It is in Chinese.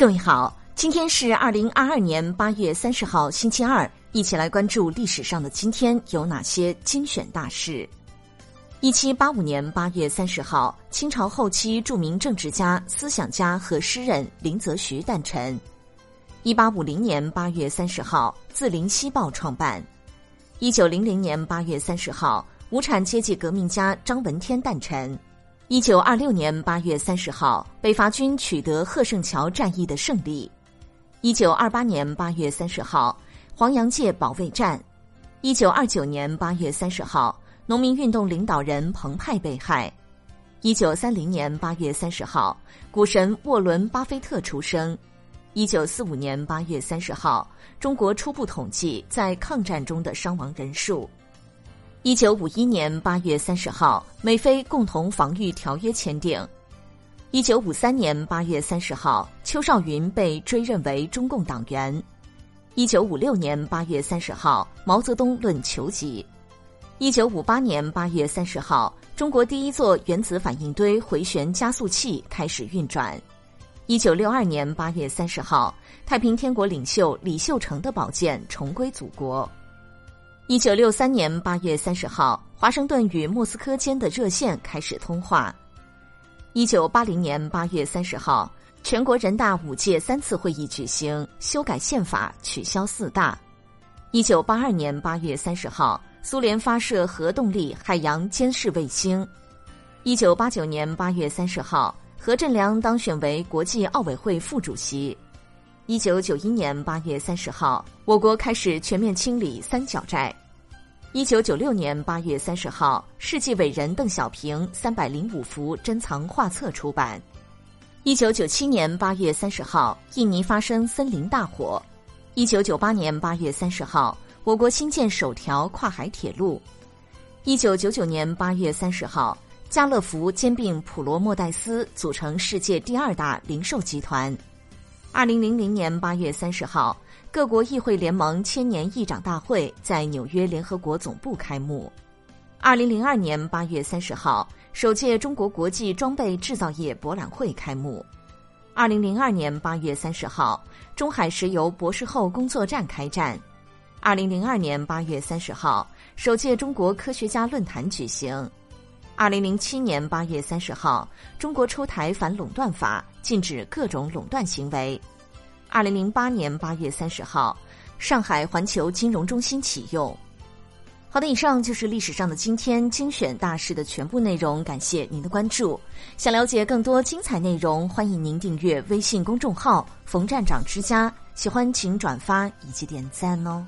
各位好，今天是二零二二年八月三十号，星期二，一起来关注历史上的今天有哪些精选大事。一七八五年八月三十号，清朝后期著名政治家、思想家和诗人林则徐诞辰。一八五零年八月三十号，《字林西报》创办。一九零零年八月三十号，无产阶级革命家张闻天诞辰。一九二六年八月三十号，北伐军取得贺胜桥战役的胜利。一九二八年八月三十号，黄洋界保卫战。一九二九年八月三十号，农民运动领导人彭湃被害。一九三零年八月三十号，股神沃伦·巴菲特出生。一九四五年八月三十号，中国初步统计在抗战中的伤亡人数。一九五一年八月三十号，美菲共同防御条约签订。一九五三年八月三十号，邱少云被追认为中共党员。一九五六年八月三十号，毛泽东论求吉。一九五八年八月三十号，中国第一座原子反应堆回旋加速器开始运转。一九六二年八月三十号，太平天国领袖李秀成的宝剑重归祖国。一九六三年八月三十号，华盛顿与莫斯科间的热线开始通话。一九八零年八月三十号，全国人大五届三次会议举行，修改宪法，取消四大。一九八二年八月三十号，苏联发射核动力海洋监视卫星。一九八九年八月三十号，何振良当选为国际奥委会副主席。一九九一年八月三十号，我国开始全面清理三角债。一九九六年八月三十号，世纪伟人邓小平三百零五幅珍藏画册出版。一九九七年八月三十号，印尼发生森林大火。一九九八年八月三十号，我国新建首条跨海铁路。一九九九年八月三十号，家乐福兼并普罗莫代斯，组成世界第二大零售集团。二零零零年八月三十号，各国议会联盟千年议长大会在纽约联合国总部开幕。二零零二年八月三十号，首届中国国际装备制造业博览会开幕。二零零二年八月三十号，中海石油博士后工作站开战。二零零二年八月三十号，首届中国科学家论坛举行。二零零七年八月三十号，中国出台反垄断法，禁止各种垄断行为。二零零八年八月三十号，上海环球金融中心启用。好的，以上就是历史上的今天精选大事的全部内容，感谢您的关注。想了解更多精彩内容，欢迎您订阅微信公众号“冯站长之家”。喜欢请转发以及点赞哦。